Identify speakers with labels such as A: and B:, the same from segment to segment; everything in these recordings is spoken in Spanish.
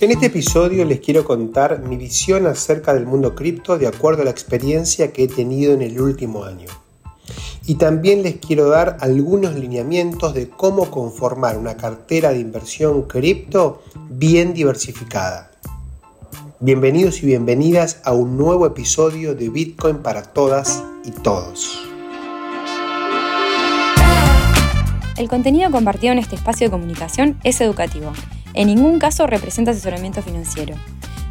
A: En este episodio les quiero contar mi visión acerca del mundo cripto de acuerdo a la experiencia que he tenido en el último año. Y también les quiero dar algunos lineamientos de cómo conformar una cartera de inversión cripto bien diversificada. Bienvenidos y bienvenidas a un nuevo episodio de Bitcoin para todas y todos.
B: El contenido compartido en este espacio de comunicación es educativo. En ningún caso representa asesoramiento financiero.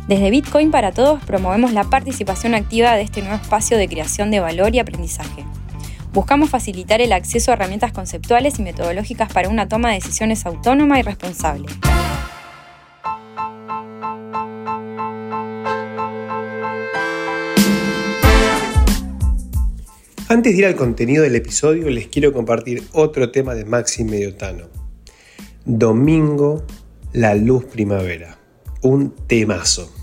B: Desde Bitcoin para Todos promovemos la participación activa de este nuevo espacio de creación de valor y aprendizaje. Buscamos facilitar el acceso a herramientas conceptuales y metodológicas para una toma de decisiones autónoma y responsable.
A: Antes de ir al contenido del episodio, les quiero compartir otro tema de Maxi Mediotano. Domingo, la luz primavera. Un temazo.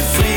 C: No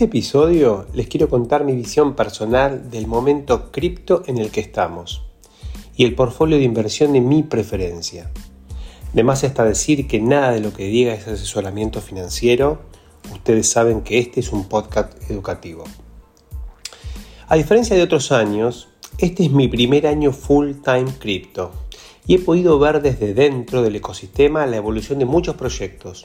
A: este episodio les quiero contar mi visión personal del momento cripto en el que estamos y el portfolio de inversión de mi preferencia. De más está decir que nada de lo que diga es asesoramiento financiero. Ustedes saben que este es un podcast educativo. A diferencia de otros años, este es mi primer año full time cripto y he podido ver desde dentro del ecosistema la evolución de muchos proyectos,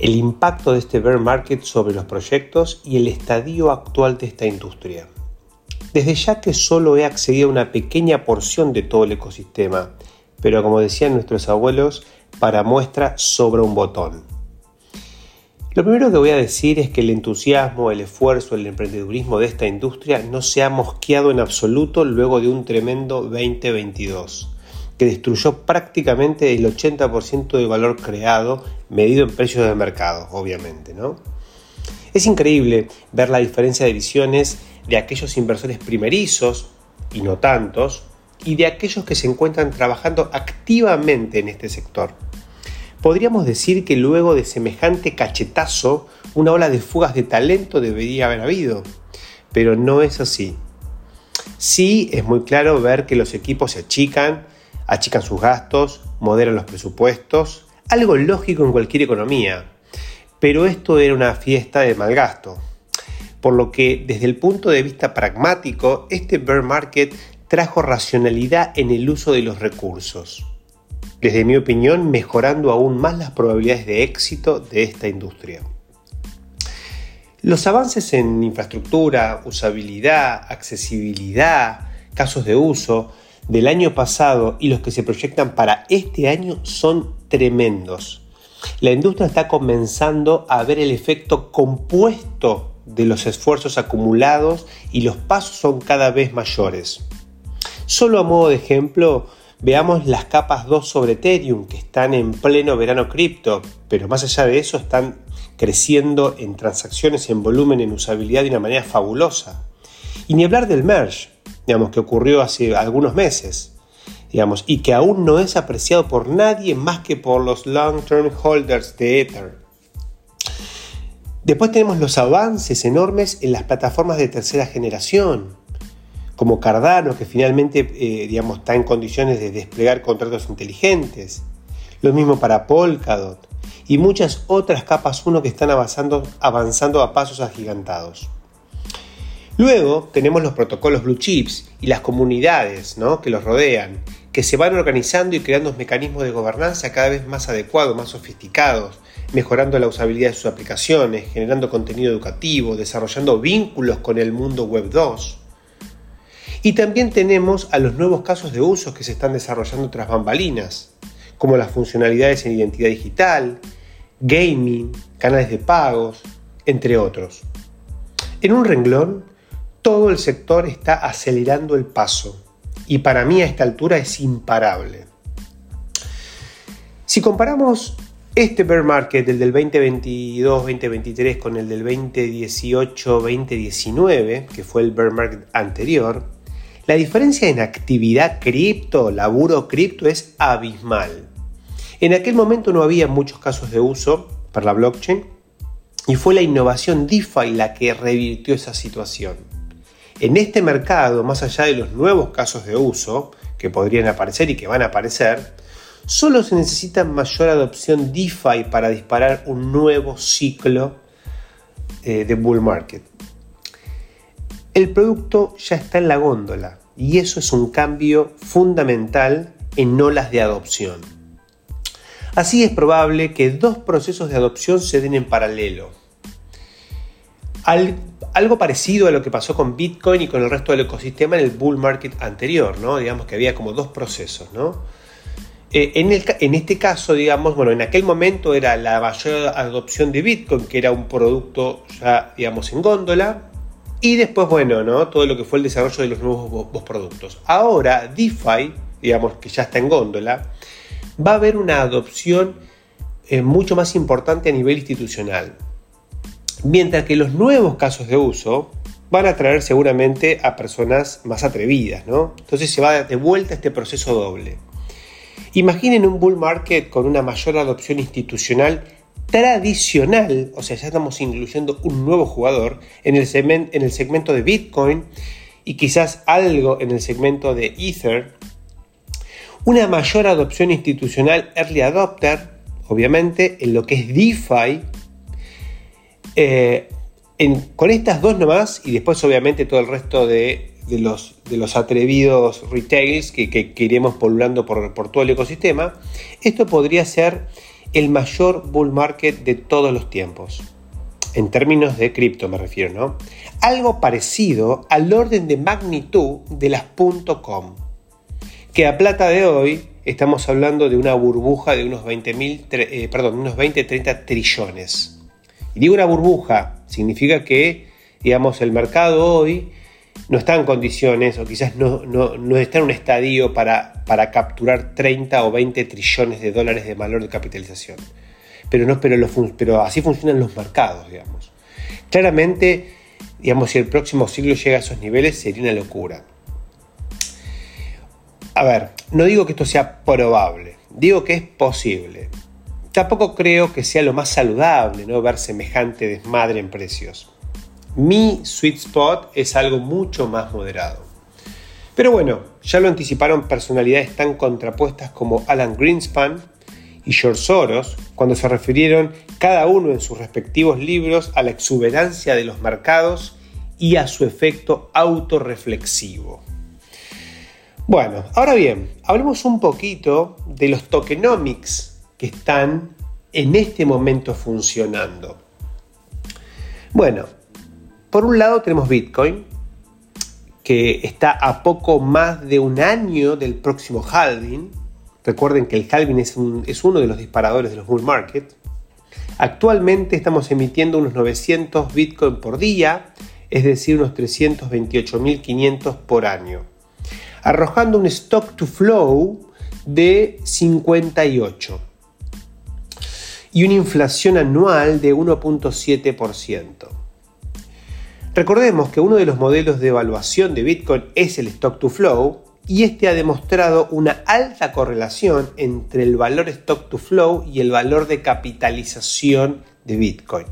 A: el impacto de este bear market sobre los proyectos y el estadio actual de esta industria. Desde ya que solo he accedido a una pequeña porción de todo el ecosistema, pero como decían nuestros abuelos, para muestra sobra un botón. Lo primero que voy a decir es que el entusiasmo, el esfuerzo, el emprendedurismo de esta industria no se ha mosqueado en absoluto luego de un tremendo 2022, que destruyó prácticamente el 80% del valor creado, medido en precios de mercado, obviamente. ¿no? Es increíble ver la diferencia de visiones de aquellos inversores primerizos, y no tantos, y de aquellos que se encuentran trabajando activamente en este sector. Podríamos decir que luego de semejante cachetazo, una ola de fugas de talento debería haber habido, pero no es así. Sí es muy claro ver que los equipos se achican, achican sus gastos, moderan los presupuestos, algo lógico en cualquier economía, pero esto era una fiesta de mal gasto. Por lo que desde el punto de vista pragmático, este bear market trajo racionalidad en el uso de los recursos desde mi opinión, mejorando aún más las probabilidades de éxito de esta industria. Los avances en infraestructura, usabilidad, accesibilidad, casos de uso del año pasado y los que se proyectan para este año son tremendos. La industria está comenzando a ver el efecto compuesto de los esfuerzos acumulados y los pasos son cada vez mayores. Solo a modo de ejemplo, Veamos las capas 2 sobre Ethereum que están en pleno verano cripto, pero más allá de eso están creciendo en transacciones, en volumen, en usabilidad de una manera fabulosa. Y ni hablar del merge, digamos, que ocurrió hace algunos meses, digamos, y que aún no es apreciado por nadie más que por los long-term holders de Ether. Después tenemos los avances enormes en las plataformas de tercera generación, como Cardano, que finalmente eh, digamos, está en condiciones de desplegar contratos inteligentes. Lo mismo para Polkadot y muchas otras capas 1 que están avanzando, avanzando a pasos agigantados. Luego tenemos los protocolos blue chips y las comunidades ¿no? que los rodean, que se van organizando y creando mecanismos de gobernanza cada vez más adecuados, más sofisticados, mejorando la usabilidad de sus aplicaciones, generando contenido educativo, desarrollando vínculos con el mundo web 2. Y también tenemos a los nuevos casos de uso que se están desarrollando tras bambalinas, como las funcionalidades en identidad digital, gaming, canales de pagos, entre otros. En un renglón, todo el sector está acelerando el paso y para mí a esta altura es imparable. Si comparamos este bear market, el del 2022-2023 con el del 2018-2019, que fue el bear market anterior, la diferencia en actividad cripto, laburo cripto, es abismal. En aquel momento no había muchos casos de uso para la blockchain y fue la innovación DeFi la que revirtió esa situación. En este mercado, más allá de los nuevos casos de uso que podrían aparecer y que van a aparecer, solo se necesita mayor adopción DeFi para disparar un nuevo ciclo eh, de bull market. El producto ya está en la góndola y eso es un cambio fundamental en olas de adopción. Así es probable que dos procesos de adopción se den en paralelo. Algo parecido a lo que pasó con Bitcoin y con el resto del ecosistema en el bull market anterior, ¿no? Digamos que había como dos procesos, ¿no? Eh, en, este caso, digamos, bueno, en aquel momento era la mayor adopción de Bitcoin, que era un producto ya, digamos, en góndola, y después, bueno, ¿no? Todo lo que fue el desarrollo de los nuevos productos. Ahora, DeFi, digamos que ya está en góndola, va a haber una adopción eh, mucho más importante a nivel institucional. Mientras que los nuevos casos de uso van a atraer seguramente a personas más atrevidas, ¿no? Entonces se va de vuelta este proceso doble. Imaginen un bull market con una mayor adopción institucional tradicional, o sea, ya estamos incluyendo un nuevo jugador en el, en el segmento de Bitcoin y quizás algo en el segmento de Ether, una mayor adopción institucional early adopter, obviamente, en lo que es DeFi, eh, con estas dos nomás, y después obviamente todo el resto de, los, atrevidos retails que, que, iremos polulando por, todo el ecosistema, esto podría ser el mayor bull market de todos los tiempos. En términos de cripto me refiero, ¿no? Algo parecido al orden de magnitud de las .com, que a plata de hoy estamos hablando de una burbuja de unos 20, eh, perdón, unos 20 30 trillones. Y digo una burbuja, significa que, digamos, el mercado hoy no está en condiciones o quizás no, no, está en un estadio para, para, capturar 30 o 20 trillones de dólares de valor de capitalización. Pero, no, pero, pero así funcionan los mercados, digamos. Claramente, digamos, si el próximo siglo llega a esos niveles, sería una locura. A ver, no digo que esto sea probable, digo que es posible. Tampoco creo que sea lo más saludable ¿no? ver semejante desmadre en precios. Mi sweet spot es algo mucho más moderado. Pero bueno, ya lo anticiparon personalidades tan contrapuestas como Alan Greenspan y George Soros cuando se refirieron cada uno en sus respectivos libros a la exuberancia de los mercados y a su efecto autorreflexivo. Bueno, ahora bien, hablemos un poquito de los tokenomics que están en este momento funcionando. Bueno, por un lado tenemos Bitcoin, que está a poco más de un año del próximo halving. Recuerden que el halving es, uno de los disparadores de los bull market. Actualmente estamos emitiendo unos 900 Bitcoin por día, es decir, unos 328.500 por año, arrojando un stock to flow de 58 y una inflación anual de 1.7%. Recordemos que uno de los modelos de evaluación de Bitcoin es el stock to flow y este ha demostrado una alta correlación entre el valor stock to flow y el valor de capitalización de Bitcoin.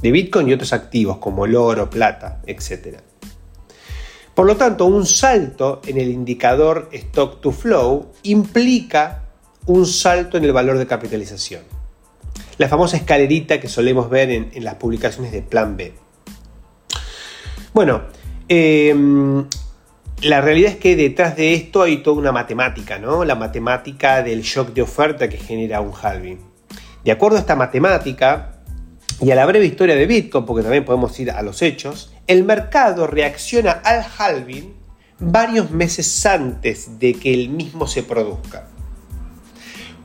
A: De Bitcoin y otros activos como el oro, plata, etc. Por lo tanto, un salto en el indicador stock to flow implica un salto en el valor de capitalización. La famosa escalerita que solemos ver en, las publicaciones de Plan B. Bueno, em, la realidad es que detrás de esto hay toda una matemática, ¿no? La matemática del shock de oferta que genera un halving. De acuerdo a esta matemática y a la breve historia de Bitcoin, porque también podemos ir a los hechos, el mercado reacciona al halving varios meses antes de que el mismo se produzca.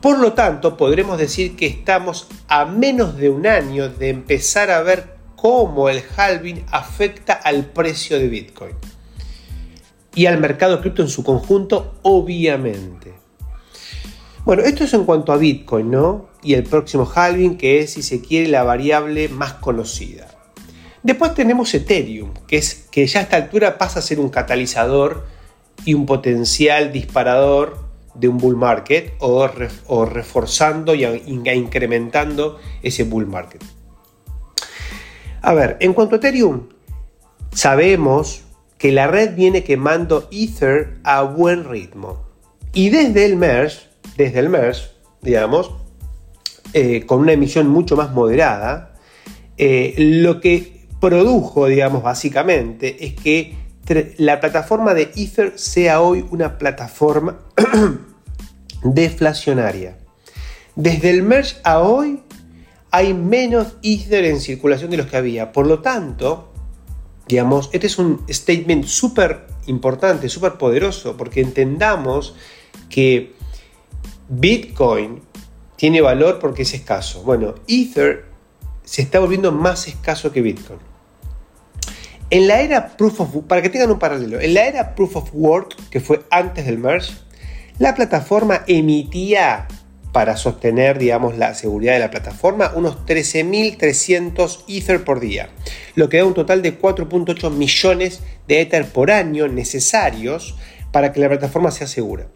A: Por lo tanto, podremos decir que estamos a menos de un año de empezar a ver cómo el halving afecta al precio de Bitcoin y al mercado cripto en su conjunto, obviamente. Bueno, esto es en cuanto a Bitcoin, ¿no? Y el próximo halving, que es, si se quiere, la variable más conocida. Después tenemos Ethereum, que, es, que ya a esta altura pasa a ser un catalizador y un potencial disparador de un bull market o, reforzando y incrementando ese bull market. A ver, en cuanto a Ethereum, sabemos que la red viene quemando Ether a buen ritmo. Y desde el merge, desde el merge, digamos, eh, con una emisión mucho más moderada, eh, lo que produjo, digamos, básicamente, es que la plataforma de Ether sea hoy una plataforma deflacionaria. Desde el merge a hoy hay menos Ether en circulación de los que había. Por lo tanto, digamos, este es un statement súper importante, súper poderoso, porque entendamos que Bitcoin tiene valor porque es escaso. Bueno, Ether se está volviendo más escaso que Bitcoin. En la era Proof of para que tengan un paralelo, en la era Proof of Work, que fue antes del merge, la plataforma emitía para sostener, digamos, la seguridad de la plataforma, unos 13.300 Ether por día, lo que da un total de 4.8 millones de Ether por año necesarios para que la plataforma sea segura.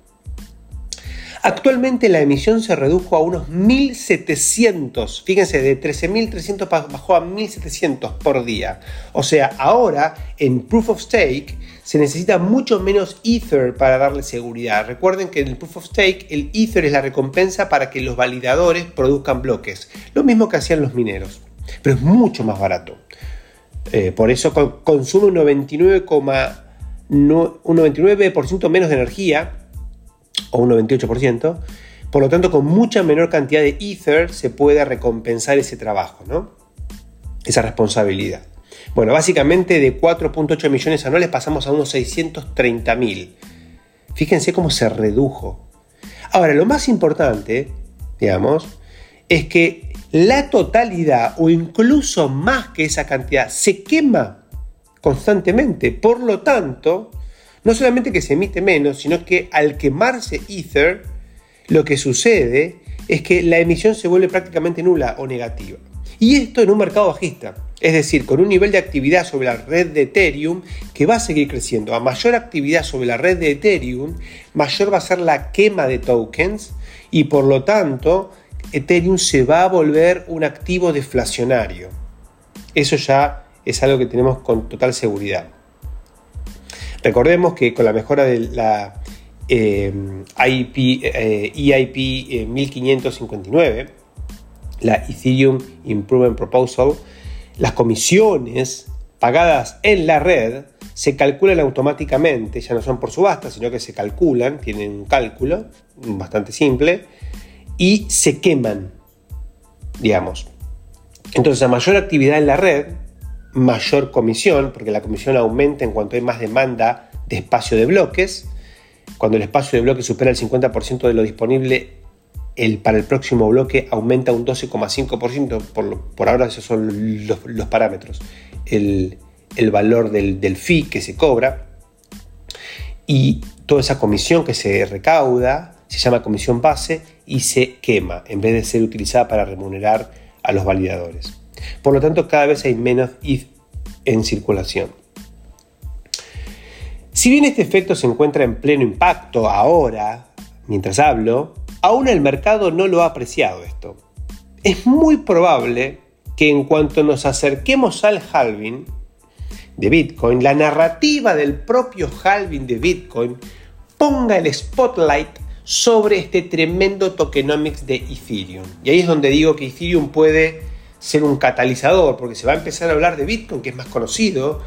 A: Actualmente la emisión se redujo a unos 1.700, fíjense, de 13.300 bajó a 1.700 por día. O sea, ahora en Proof of Stake se necesita mucho menos Ether para darle seguridad. Recuerden que en el Proof of Stake el Ether es la recompensa para que los validadores produzcan bloques, lo mismo que hacían los mineros, pero es mucho más barato. Eh, por eso consume un 99,99% menos de energía o un 98%. Por lo tanto, con mucha menor cantidad de Ether se puede recompensar ese trabajo, ¿no? esa responsabilidad. Bueno, básicamente de 4.8 millones anuales pasamos a unos 630 mil. Fíjense cómo se redujo. Ahora, lo más importante, digamos, es que la totalidad o incluso más que esa cantidad se quema constantemente. Por lo tanto, no solamente que se emite menos, sino que al quemarse Ether, lo que sucede es que la emisión se vuelve prácticamente nula o negativa. Y esto en un mercado bajista, es decir, con un nivel de actividad sobre la red de Ethereum que va a seguir creciendo. A mayor actividad sobre la red de Ethereum, mayor va a ser la quema de tokens y por lo tanto Ethereum se va a volver un activo deflacionario. Eso ya es algo que tenemos con total seguridad. Recordemos que con la mejora de la eh, IP, EIP 1559, la Ethereum Improvement Proposal, las comisiones pagadas en la red se calculan automáticamente, ya no son por subasta, sino que se calculan, tienen un cálculo bastante simple, y se queman, digamos. Entonces, a mayor actividad en la red, mayor comisión, porque la comisión aumenta en cuanto hay más demanda de espacio de bloques. Cuando el espacio de bloques supera el 50% de lo disponible, el, para el próximo bloque aumenta un 12,5%. Por, por ahora esos son los, parámetros. El, valor del, del fee que se cobra y toda esa comisión que se recauda se llama comisión base y se quema en vez de ser utilizada para remunerar a los validadores. Por lo tanto, cada vez hay menos ETH en circulación. Si bien este efecto se encuentra en pleno impacto ahora, mientras hablo, aún el mercado no lo ha apreciado esto. Es muy probable que en cuanto nos acerquemos al halving de Bitcoin, la narrativa del propio halving de Bitcoin ponga el spotlight sobre este tremendo tokenomics de Ethereum. Y ahí es donde digo que Ethereum puede ser un catalizador, porque se va a empezar a hablar de Bitcoin, que es más conocido,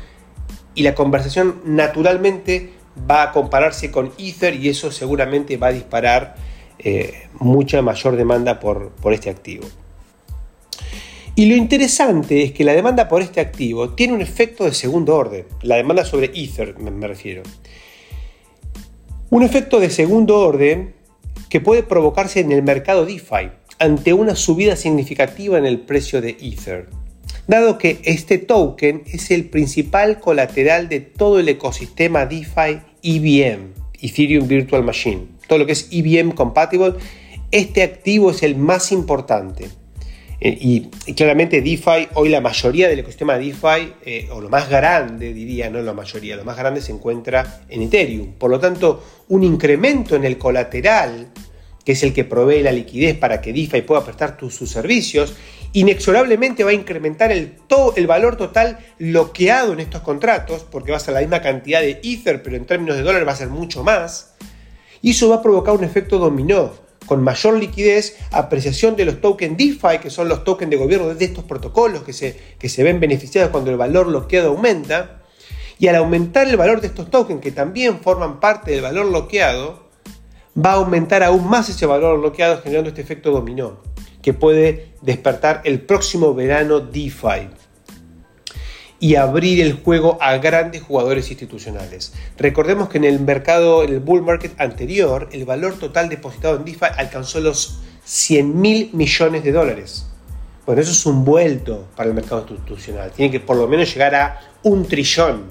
A: y la conversación naturalmente va a compararse con Ether y eso seguramente va a disparar eh, mucha mayor demanda por, por este activo. Y lo interesante es que la demanda por este activo tiene un efecto de segundo orden, la demanda sobre Ether me refiero. Un efecto de segundo orden que puede provocarse en el mercado DeFi ante una subida significativa en el precio de Ether, dado que este token es el principal colateral de todo el ecosistema DeFi EVM, Ethereum Virtual Machine. Todo lo que es EVM compatible, este activo es el más importante. Eh, y, claramente DeFi, hoy la mayoría del ecosistema DeFi, eh, o lo más grande diría, no la mayoría, lo más grande se encuentra en Ethereum. Por lo tanto, un incremento en el colateral que es el que provee la liquidez para que DeFi pueda prestar sus servicios, inexorablemente va a incrementar el, el valor total bloqueado en estos contratos, porque va a ser la misma cantidad de Ether, pero en términos de dólares va a ser mucho más. Y eso va a provocar un efecto dominó, con mayor liquidez, apreciación de los tokens DeFi, que son los tokens de gobierno de estos protocolos que se, que se ven beneficiados cuando el valor bloqueado aumenta. Y al aumentar el valor de estos tokens, que también forman parte del valor bloqueado, va a aumentar aún más ese valor bloqueado generando este efecto dominó que puede despertar el próximo verano DeFi y abrir el juego a grandes jugadores institucionales. Recordemos que en el mercado, el bull market anterior, el valor total depositado en DeFi alcanzó los 100 mil millones de dólares. Bueno, eso es un vuelto para el mercado institucional. Tiene que por lo menos llegar a un trillón,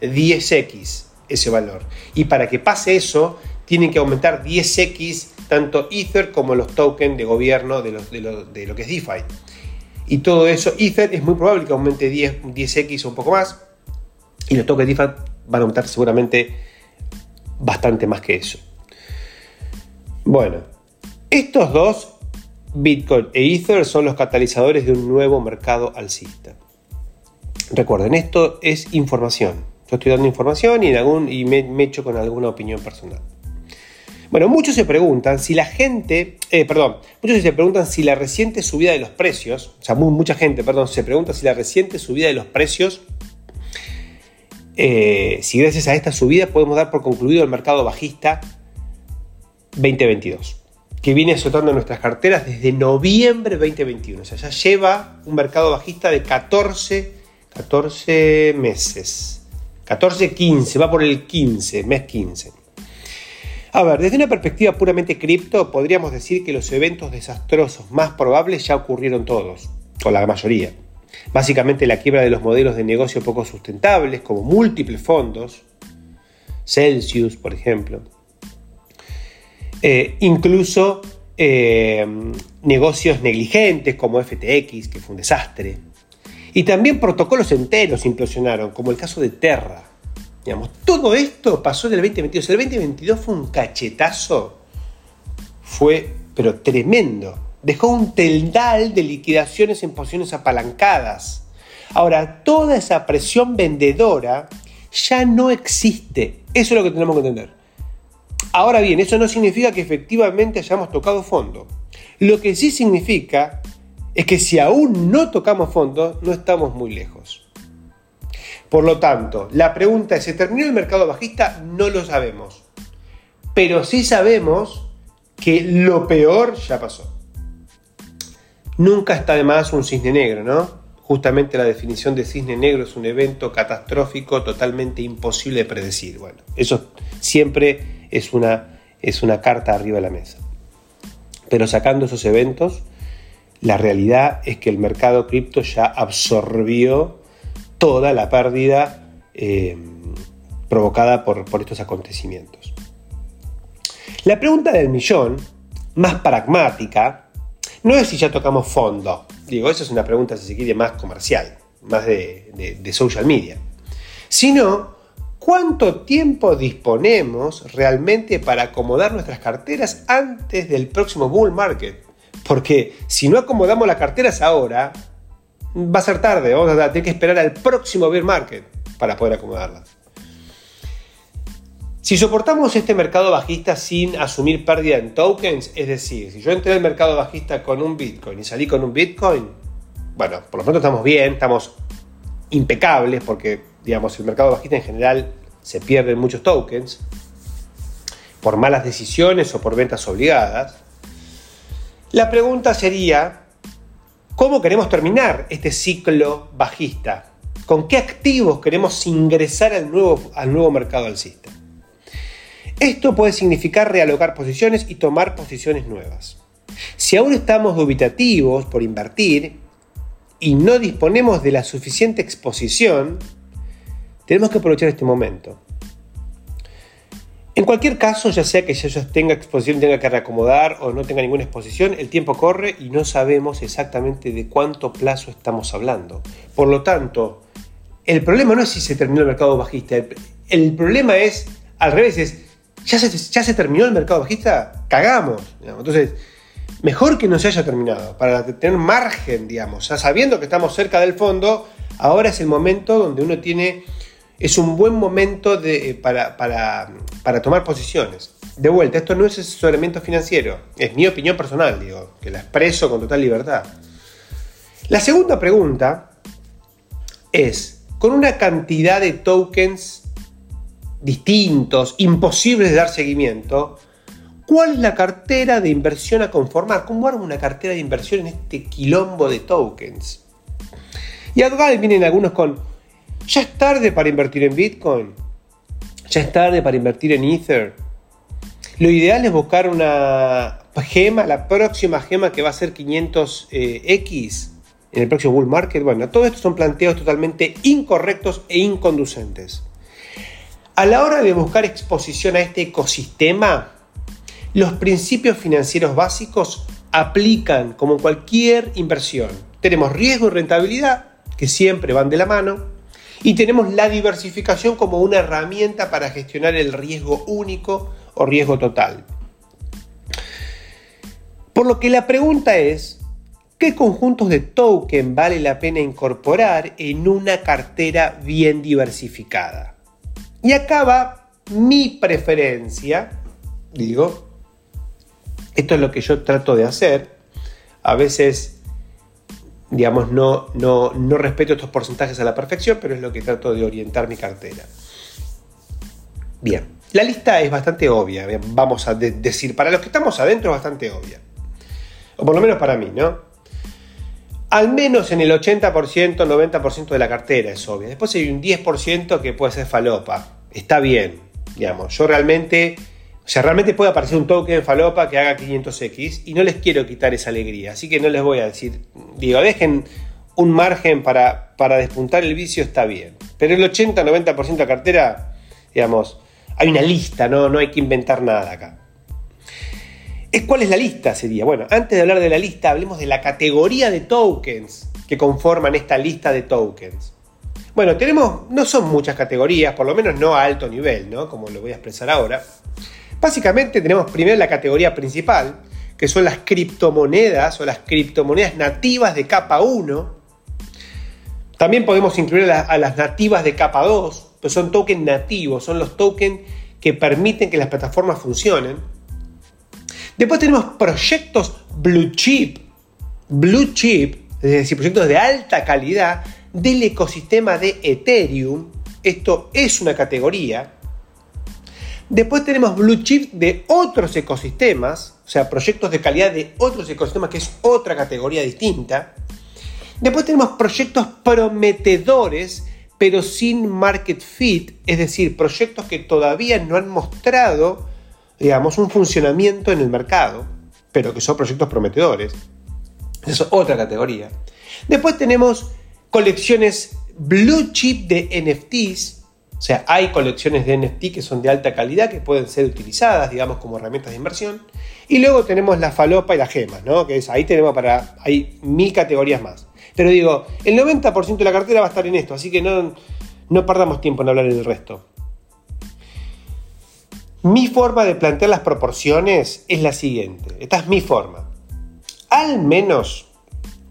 A: 10x ese valor. Y para que pase eso, tienen que aumentar 10x tanto Ether como los tokens de gobierno de, lo, que es DeFi. Y todo eso, Ether es muy probable que aumente 10, 10x o un poco más. Y los tokens DeFi van a aumentar seguramente bastante más que eso. Bueno, estos dos, Bitcoin e Ether, son los catalizadores de un nuevo mercado alcista. Recuerden, esto es información. Yo estoy dando información y, y me, me echo con alguna opinión personal. Bueno, muchos se preguntan si la gente, eh, perdón, muchos se preguntan si la reciente subida de los precios, o sea, mucha gente, perdón, se pregunta si la reciente subida de los precios, eh, si gracias a esta subida podemos dar por concluido el mercado bajista 2022, que viene azotando nuestras carteras desde noviembre 2021, o sea, ya lleva un mercado bajista de 14, 14 meses, 14, 15, va por el 15, mes 15. A ver, desde una perspectiva puramente cripto, podríamos decir que los eventos desastrosos más probables ya ocurrieron todos, o la mayoría. Básicamente la quiebra de los modelos de negocio poco sustentables, como múltiples fondos, Celsius, por ejemplo. Eh, incluso eh, negocios negligentes como FTX, que fue un desastre. Y también protocolos enteros implosionaron, como el caso de Terra, todo esto pasó en el 2022. El 2022 fue un cachetazo. Fue, pero tremendo. Dejó un teldal de liquidaciones en posiciones apalancadas. Ahora, toda esa presión vendedora ya no existe. Eso es lo que tenemos que entender. Ahora bien, eso no significa que efectivamente hayamos tocado fondo. Lo que sí significa es que si aún no tocamos fondo, no estamos muy lejos. Por lo tanto, la pregunta es, ¿se terminó el mercado bajista? No lo sabemos. Pero sí sabemos que lo peor ya pasó. Nunca está de más un cisne negro, ¿no? Justamente la definición de cisne negro es un evento catastrófico totalmente imposible de predecir. Bueno, eso siempre es una, es una carta arriba de la mesa. Pero sacando esos eventos, la realidad es que el mercado cripto ya absorbió toda la pérdida eh, provocada por, estos acontecimientos. La pregunta del millón, más pragmática, no es si ya tocamos fondo. Digo, esa es una pregunta, si se quiere, más comercial, más de, social media. Sino, ¿cuánto tiempo disponemos realmente para acomodar nuestras carteras antes del próximo bull market? Porque si no acomodamos las carteras ahora, va a ser tarde, vamos a tener que esperar al próximo bear market para poder acomodarla. Si soportamos este mercado bajista sin asumir pérdida en tokens, es decir, si yo entré al mercado bajista con un Bitcoin y salí con un Bitcoin, bueno, por lo pronto estamos bien, estamos impecables porque, digamos, el mercado bajista en general se pierden muchos tokens por malas decisiones o por ventas obligadas. La pregunta sería, ¿Cómo queremos terminar este ciclo bajista? ¿Con qué activos queremos ingresar al nuevo, al nuevo mercado alcista? Esto puede significar realocar posiciones y tomar posiciones nuevas. Si aún estamos dubitativos por invertir y no disponemos de la suficiente exposición, tenemos que aprovechar este momento. En cualquier caso, ya sea que ya tenga exposición, tenga que reacomodar o no tenga ninguna exposición, el tiempo corre y no sabemos exactamente de cuánto plazo estamos hablando. Por lo tanto, el problema no es si se terminó el mercado bajista, el, problema es, al revés, es, ¿ya se, ya se terminó el mercado bajista? Cagamos. Entonces, mejor que no se haya terminado, para tener margen, digamos, ya sabiendo que estamos cerca del fondo, ahora es el momento donde uno tiene es un buen momento de, eh, para, para, tomar posiciones. De vuelta, esto no es asesoramiento financiero, es mi opinión personal, digo, que la expreso con total libertad. La segunda pregunta es, con una cantidad de tokens distintos, imposibles de dar seguimiento, ¿cuál es la cartera de inversión a conformar? ¿Cómo armo una cartera de inversión en este quilombo de tokens? Y acá vienen algunos con ¿Ya es tarde para invertir en Bitcoin? ¿Ya es tarde para invertir en Ether? Lo ideal es buscar una gema, la próxima gema que va a ser 500X eh, en el próximo bull market. Bueno, todo esto son planteos totalmente incorrectos e inconducentes. A la hora de buscar exposición a este ecosistema, los principios financieros básicos aplican como cualquier inversión. Tenemos riesgo y rentabilidad, que siempre van de la mano, y tenemos la diversificación como una herramienta para gestionar el riesgo único o riesgo total. Por lo que la pregunta es, ¿qué conjuntos de token vale la pena incorporar en una cartera bien diversificada? Y acá va mi preferencia, digo, esto es lo que yo trato de hacer, a veces, digamos, no, no, no respeto estos porcentajes a la perfección, pero es lo que trato de orientar mi cartera. Bien, la lista es bastante obvia, vamos a decir, para los que estamos adentro es bastante obvia. O por lo menos para mí, ¿no? Al menos en el 80%, 90% de la cartera es obvia. Después hay un 10% que puede ser falopa. Está bien, digamos. Yo realmente, o sea, realmente puede aparecer un token falopa que haga 500x y no les quiero quitar esa alegría. Así que no les voy a decir, digo, dejen un margen para, para despuntar el vicio, está bien. Pero el 80-90% de cartera, digamos, hay una lista, ¿no? no hay que inventar nada acá. ¿Cuál es la lista? Sería. Bueno, antes de hablar de la lista, hablemos de la categoría de tokens que conforman esta lista de tokens. Bueno, tenemos, no son muchas categorías, por lo menos no a alto nivel, ¿no? Como lo voy a expresar ahora. Básicamente tenemos primero la categoría principal, que son las criptomonedas o las criptomonedas nativas de capa 1. También podemos incluir a, las nativas de capa 2, pues son tokens nativos, son los tokens que permiten que las plataformas funcionen. Después tenemos proyectos blue chip, blue chip, es decir, proyectos de alta calidad del ecosistema de Ethereum. Esto es una categoría. Después tenemos blue chip de otros ecosistemas, o sea, proyectos de calidad de otros ecosistemas, que es otra categoría distinta. Después tenemos proyectos prometedores pero sin market fit, es decir, proyectos que todavía no han mostrado, digamos, un funcionamiento en el mercado, pero que son proyectos prometedores. Esa es otra categoría. Después tenemos colecciones blue chip de NFTs, o sea, hay colecciones de NFT que son de alta calidad que pueden ser utilizadas, digamos, como herramientas de inversión. Y luego tenemos la falopa y las gemas, ¿no? Que es, ahí tenemos para, hay mil categorías más. Pero digo, el 90% de la cartera va a estar en esto, así que no, no perdamos tiempo en hablar del resto. Mi forma de plantear las proporciones es la siguiente. Esta es mi forma. Al menos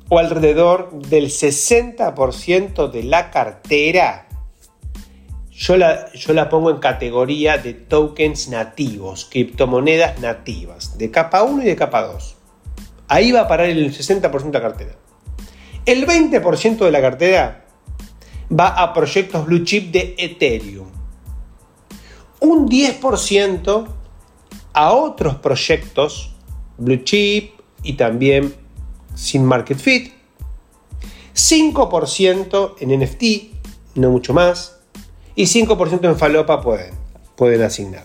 A: o alrededor del 60% de la cartera, yo la, yo la pongo en categoría de tokens nativos, criptomonedas nativas, de capa 1 y de capa 2. Ahí va a parar el 60% de la cartera. El 20% de la cartera va a proyectos blue chip de Ethereum. Un 10% a otros proyectos blue chip y también sin market fit. 5% en NFT, no mucho más. Y 5% en falopa pueden, pueden asignar.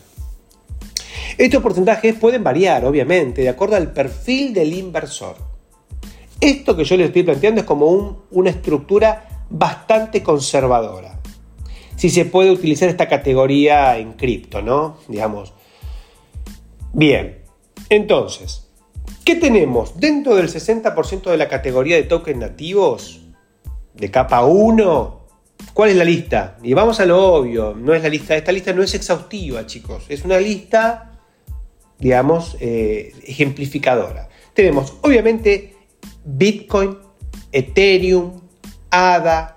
A: Estos porcentajes pueden variar, obviamente, de acuerdo al perfil del inversor. Esto que yo les estoy planteando es como una estructura bastante conservadora. Si se puede utilizar esta categoría en cripto, ¿no? Digamos. Bien, entonces, ¿qué tenemos dentro del 60% de la categoría de tokens nativos de capa 1? ¿Cuál es la lista? Y vamos a lo obvio, no es la lista, esta lista no es exhaustiva, chicos, es una lista, digamos, eh, ejemplificadora. Tenemos, obviamente, Bitcoin, Ethereum, ADA,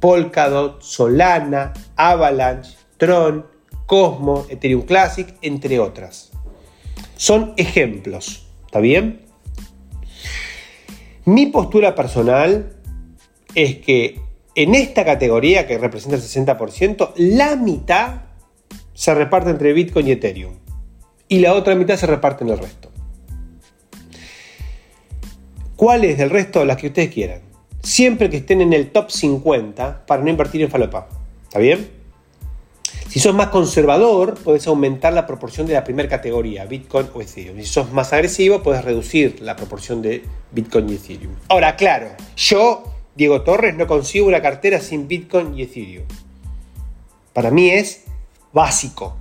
A: Polkadot, Solana, Avalanche, Tron, Cosmos, Ethereum Classic, entre otras. Son ejemplos, ¿está bien? Mi postura personal es que en esta categoría que representa el 60%, la mitad se reparte entre Bitcoin y Ethereum y la otra mitad se reparte en el resto. ¿Cuáles del resto? Las que ustedes quieran. Siempre que estén en el top 50 para no invertir en falopa. ¿Está bien? Si sos más conservador, puedes aumentar la proporción de la primera categoría, Bitcoin o Ethereum. Si sos más agresivo, puedes reducir la proporción de Bitcoin y Ethereum. Ahora, claro, yo, Diego Torres, no consigo una cartera sin Bitcoin y Ethereum. Para mí es básico.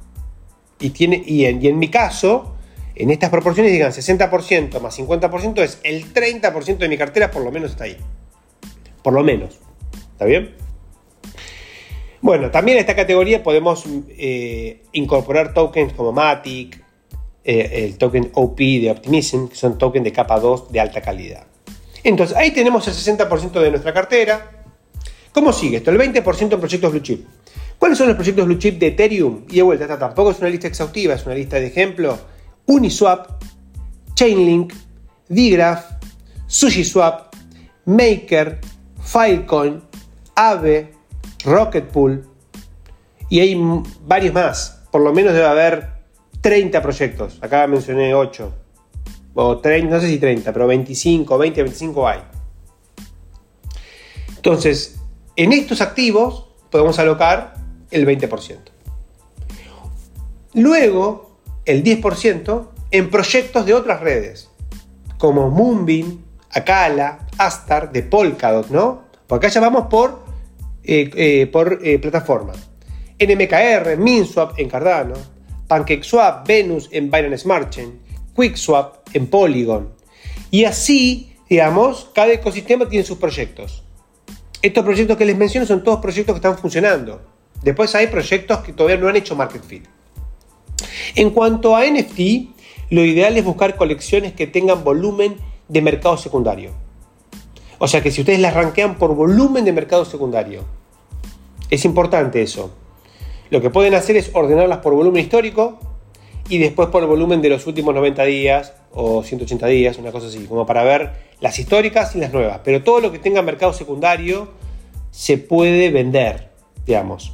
A: Y, tiene, y, en, mi caso, en estas proporciones digan 60% más 50% es el 30% de mi cartera, por lo menos está ahí. Por lo menos. ¿Está bien? Bueno, también en esta categoría podemos eh, incorporar tokens como Matic, eh, el token OP de Optimism, que son tokens de capa 2 de alta calidad. Entonces, ahí tenemos el 60% de nuestra cartera. ¿Cómo sigue esto? El 20% en proyectos blue chip. ¿Cuáles son los proyectos blue chip de Ethereum? Y de vuelta, esta tampoco es una lista exhaustiva, es una lista de ejemplo. Uniswap, Chainlink, Digraph, SushiSwap, Maker, Filecoin, Aave, Rocketpool y hay varios más. Por lo menos debe haber 30 proyectos. Acá mencioné 8. O 30, no sé si 30, pero 25, 20, 25 hay. Entonces, en estos activos podemos alocar el 20%. Luego, el 10% en proyectos de otras redes, como Moonbeam, Akala, Astar, de Polkadot, ¿no? Porque acá ya vamos por, eh, eh, por eh, plataforma. NMKR, MinSwap en Cardano, PancakeSwap, Venus en Binance Smart Chain, QuickSwap en Polygon. Y así, digamos, cada ecosistema tiene sus proyectos. Estos proyectos que les menciono son todos proyectos que están funcionando. Después hay proyectos que todavía no han hecho market fit. En cuanto a NFT, lo ideal es buscar colecciones que tengan volumen de mercado secundario. O sea que si ustedes las rankean por volumen de mercado secundario, es importante eso. Lo que pueden hacer es ordenarlas por volumen histórico y después por el volumen de los últimos 90 días o 180 días, una cosa así, como para ver las históricas y las nuevas. Pero todo lo que tenga mercado secundario se puede vender, digamos.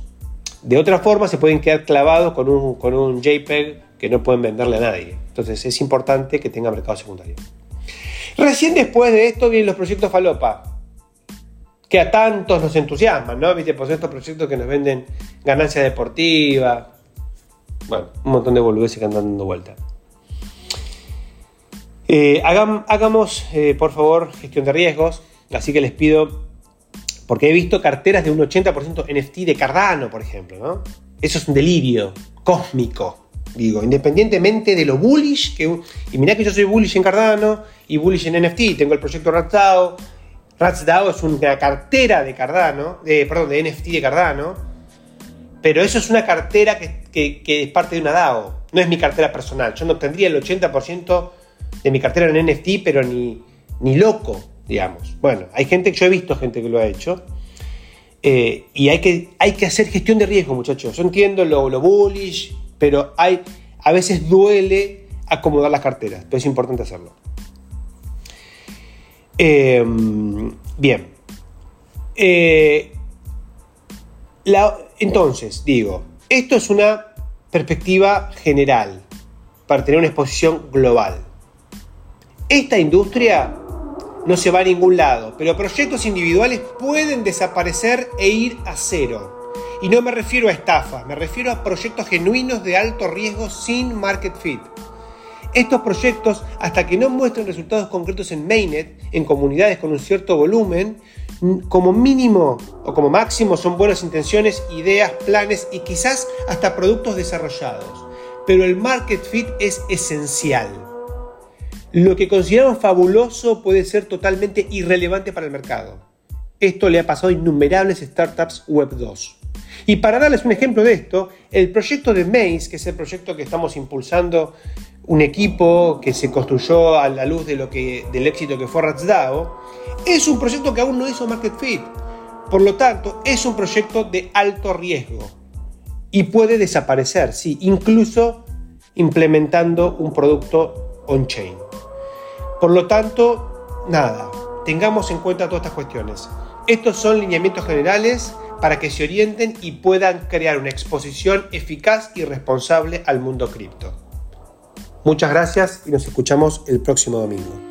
A: De otra forma se pueden quedar clavados con un, con un JPEG que no pueden venderle a nadie. Entonces es importante que tenga mercado secundario. Recién después de esto vienen los proyectos Falopa, que a tantos nos entusiasman, ¿no? Viste, pues estos proyectos que nos venden ganancia deportiva, bueno, un montón de boludeces que andan dando vuelta. Eh, hagamos, eh, por favor, gestión de riesgos, así que les pido, porque he visto carteras de un 80% NFT de Cardano, por ejemplo, ¿no? Eso es un delirio cósmico. Digo, independientemente de lo bullish, que, y mirá que yo soy bullish en Cardano y bullish en NFT, tengo el proyecto RatsDAO. RatsDAO es una cartera de Cardano, de, perdón, de NFT de Cardano, pero eso es una cartera que, es parte de una DAO, no es mi cartera personal. Yo no tendría el 80% de mi cartera en NFT, pero ni, ni loco, digamos. Bueno, hay gente, yo he visto gente que lo ha hecho. Eh, y hay que, hay que hacer gestión de riesgo, muchachos. Yo entiendo lo, lo bullish, pero hay, a veces duele acomodar las carteras, pero es importante hacerlo. Em, bien. Eh, entonces, digo, esto es una perspectiva general para tener una exposición global. Esta industria no se va a ningún lado, pero proyectos individuales pueden desaparecer e ir a cero. Y no me refiero a estafa, me refiero a proyectos genuinos de alto riesgo sin market fit. Estos proyectos, hasta que no muestren resultados concretos en Mainnet, en comunidades con un cierto volumen, como mínimo o como máximo son buenas intenciones, ideas, planes y quizás hasta productos desarrollados. Pero el market fit es esencial. Lo que consideramos fabuloso puede ser totalmente irrelevante para el mercado. Esto le ha pasado a innumerables startups Web 2. Y para darles un ejemplo de esto, el proyecto de Maze, que es el proyecto que estamos impulsando, un equipo que se construyó a la luz de lo que, del éxito que fue RatsDAO, es un proyecto que aún no hizo Market Fit. Por lo tanto, es un proyecto de alto riesgo y puede desaparecer, sí, incluso implementando un producto on-chain. Por lo tanto, nada, tengamos en cuenta todas estas cuestiones. Estos son lineamientos generales para que se orienten y puedan crear una exposición eficaz y responsable al mundo cripto. Muchas gracias y nos escuchamos el próximo domingo.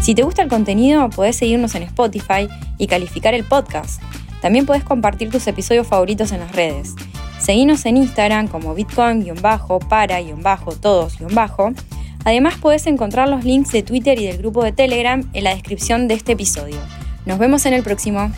B: Si te gusta el contenido, podés seguirnos en Spotify y calificar el podcast. También podés compartir tus episodios favoritos en las redes. Seguinos en Instagram como bitcoin-para-todos-bajo Además puedes encontrar los links de Twitter y del grupo de Telegram en la descripción de este episodio. Nos vemos en el próximo.